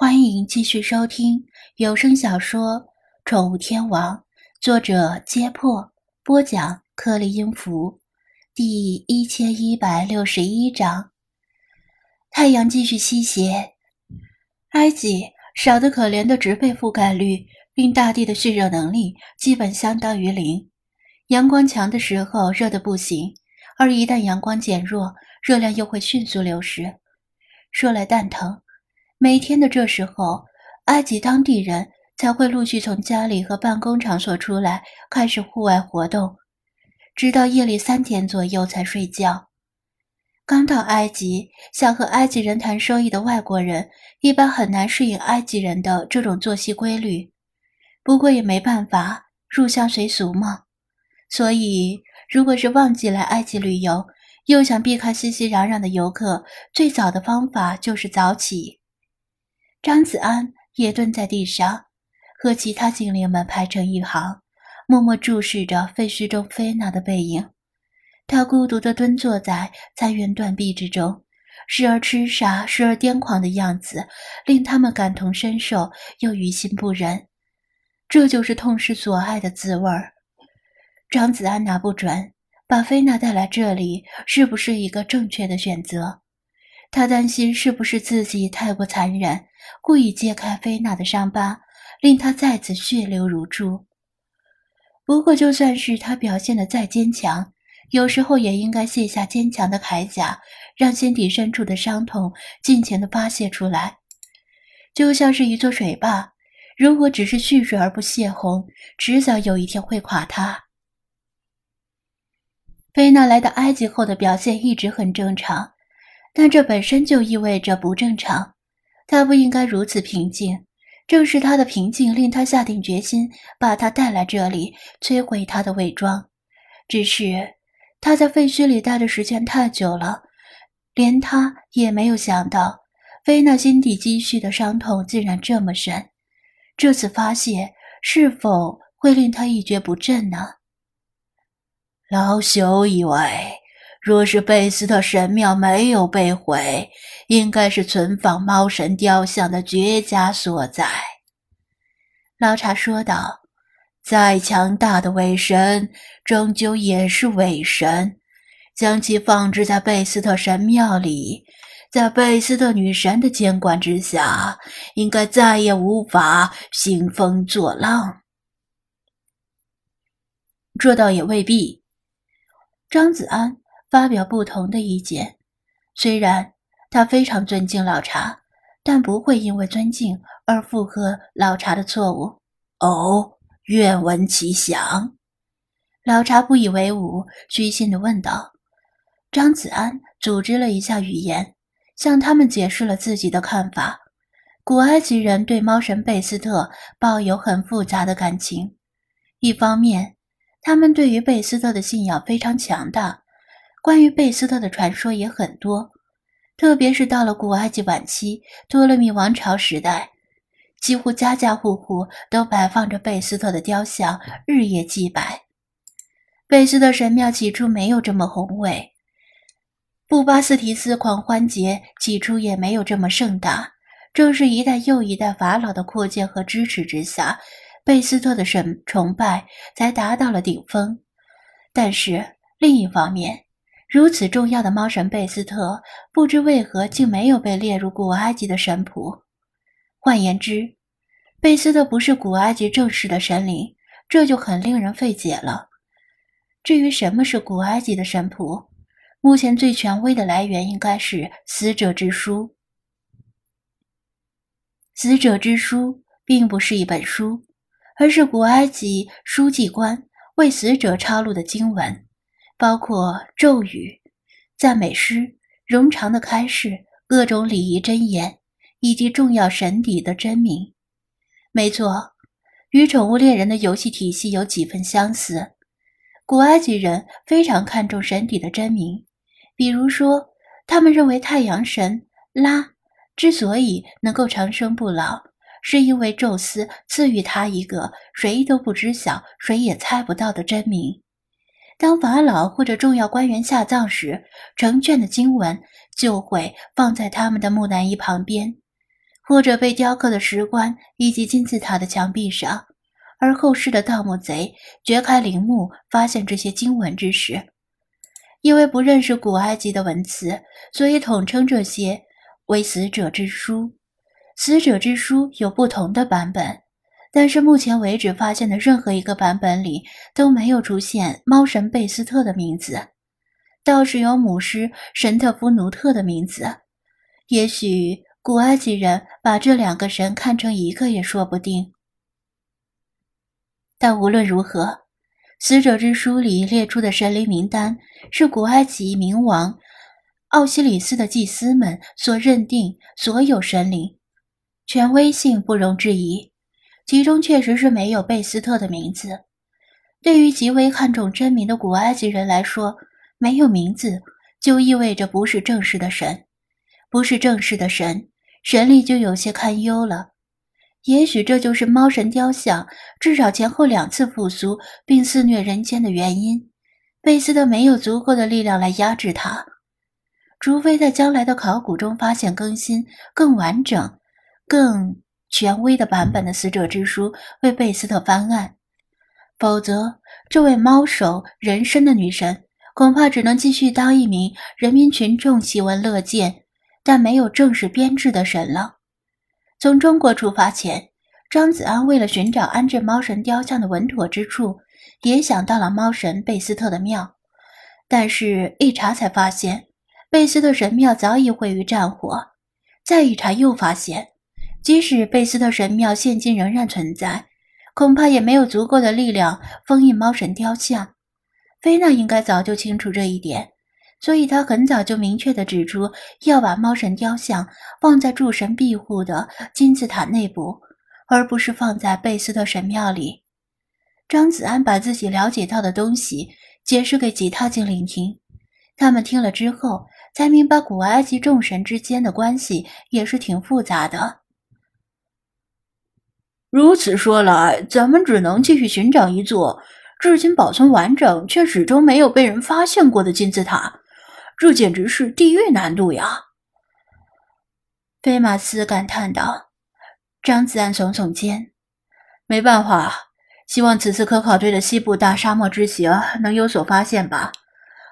欢迎继续收听有声小说《宠物天王》，作者：揭破，播讲：克里音符，第一千一百六十一章。太阳继续西斜，埃及少得可怜的植被覆盖率令大地的蓄热能力基本相当于零。阳光强的时候热得不行，而一旦阳光减弱，热量又会迅速流失。说来蛋疼。每天的这时候，埃及当地人才会陆续从家里和办公场所出来，开始户外活动，直到夜里三点左右才睡觉。刚到埃及，想和埃及人谈生意的外国人一般很难适应埃及人的这种作息规律。不过也没办法，入乡随俗嘛。所以，如果是旺季来埃及旅游，又想避开熙熙攘攘的游客，最早的方法就是早起。张子安也蹲在地上，和其他精灵们排成一行，默默注视着废墟中菲娜的背影。他孤独地蹲坐在残垣断壁之中，时而痴傻，时而癫狂的样子，令他们感同身受，又于心不忍。这就是痛失所爱的滋味儿。张子安拿不准，把菲娜带来这里是不是一个正确的选择？他担心是不是自己太过残忍。故意揭开菲娜的伤疤，令她再次血流如注。不过，就算是他表现的再坚强，有时候也应该卸下坚强的铠甲，让心底深处的伤痛尽情的发泄出来。就像是一座水坝，如果只是蓄水而不泄洪，迟早有一天会垮塌。菲娜来到埃及后的表现一直很正常，但这本身就意味着不正常。他不应该如此平静，正是他的平静令他下定决心把他带来这里，摧毁他的伪装。只是他在废墟里待的时间太久了，连他也没有想到，菲娜心底积蓄的伤痛竟然这么深。这次发泄是否会令他一蹶不振呢？老朽以为。若是贝斯特神庙没有被毁，应该是存放猫神雕像的绝佳所在。老查说道：“再强大的伪神，终究也是伪神。将其放置在贝斯特神庙里，在贝斯特女神的监管之下，应该再也无法兴风作浪。这倒也未必。”张子安。发表不同的意见，虽然他非常尊敬老查，但不会因为尊敬而附和老查的错误。哦，愿闻其详。老查不以为忤，虚心地问道。张子安组织了一下语言，向他们解释了自己的看法。古埃及人对猫神贝斯特抱有很复杂的感情，一方面，他们对于贝斯特的信仰非常强大。关于贝斯特的传说也很多，特别是到了古埃及晚期多勒密王朝时代，几乎家家户户都摆放着贝斯特的雕像，日夜祭拜。贝斯特神庙起初没有这么宏伟，布巴斯提斯狂欢节起初也没有这么盛大。正是一代又一代法老的扩建和支持之下，贝斯特的神崇拜才达到了顶峰。但是另一方面，如此重要的猫神贝斯特，不知为何竟没有被列入古埃及的神谱。换言之，贝斯特不是古埃及正式的神灵，这就很令人费解了。至于什么是古埃及的神谱，目前最权威的来源应该是《死者之书》。《死者之书》并不是一本书，而是古埃及书记官为死者抄录的经文。包括咒语、赞美诗、冗长的开示、各种礼仪箴言，以及重要神邸的真名。没错，与宠物猎人的游戏体系有几分相似。古埃及人非常看重神邸的真名，比如说，他们认为太阳神拉之所以能够长生不老，是因为宙斯赐予他一个谁都不知晓、谁也猜不到的真名。当法老或者重要官员下葬时，成卷的经文就会放在他们的木乃伊旁边，或者被雕刻的石棺以及金字塔的墙壁上。而后世的盗墓贼掘开陵墓，发现这些经文之时，因为不认识古埃及的文词，所以统称这些为死者之书。死者之书有不同的版本，但是目前为止发现的任何一个版本里都没有出现猫神贝斯特的名字，倒是有母狮神特夫努特的名字。也许古埃及人把这两个神看成一个也说不定。但无论如何，死者之书里列出的神灵名单是古埃及冥王奥西里斯的祭司们所认定所有神灵，权威性不容置疑。其中确实是没有贝斯特的名字。对于极为看重真名的古埃及人来说，没有名字就意味着不是正式的神，不是正式的神，神力就有些堪忧了。也许这就是猫神雕像至少前后两次复苏并肆虐人间的原因。贝斯特没有足够的力量来压制它，除非在将来的考古中发现更新、更完整、更权威的版本的死者之书为贝斯特翻案，否则，这位猫首人身的女神恐怕只能继续当一名人民群众喜闻乐见但没有正式编制的神了。从中国出发前，张子安为了寻找安置猫神雕像的稳妥之处，也想到了猫神贝斯特的庙，但是，一查才发现，贝斯特神庙早已毁于战火。再一查，又发现，即使贝斯特神庙现今仍然存在，恐怕也没有足够的力量封印猫神雕像。菲娜应该早就清楚这一点。所以，她很早就明确地指出，要把猫神雕像放在诸神庇护的金字塔内部，而不是放在贝斯特神庙里。张子安把自己了解到的东西解释给吉他精灵听，他们听了之后才明白，古埃及众神之间的关系也是挺复杂的。如此说来，咱们只能继续寻找一座至今保存完整却始终没有被人发现过的金字塔。这简直是地狱难度呀！菲马斯感叹道。张子安耸耸肩：“没办法，希望此次科考队的西部大沙漠之行能有所发现吧。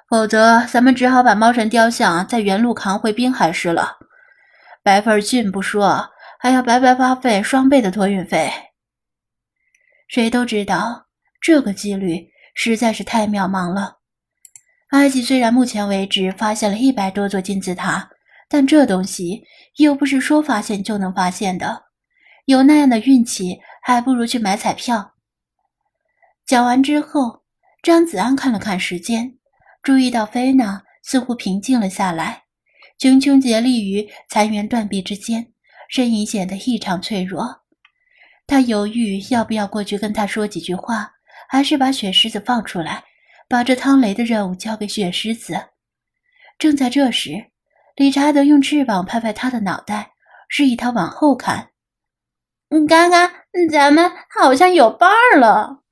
否则，咱们只好把猫神雕像在原路扛回滨海市了。白份俊不说，还要白白花费双倍的托运费。谁都知道，这个几率实在是太渺茫了。”埃及虽然目前为止发现了一百多座金字塔，但这东西又不是说发现就能发现的。有那样的运气，还不如去买彩票。讲完之后，张子安看了看时间，注意到菲娜似乎平静了下来，茕茕孑立于残垣断壁之间，身影显得异常脆弱。他犹豫要不要过去跟他说几句话，还是把雪狮子放出来。把这汤雷的任务交给雪狮子。正在这时，理查德用翅膀拍拍他的脑袋，示意他往后看。刚刚咱们好像有伴儿了。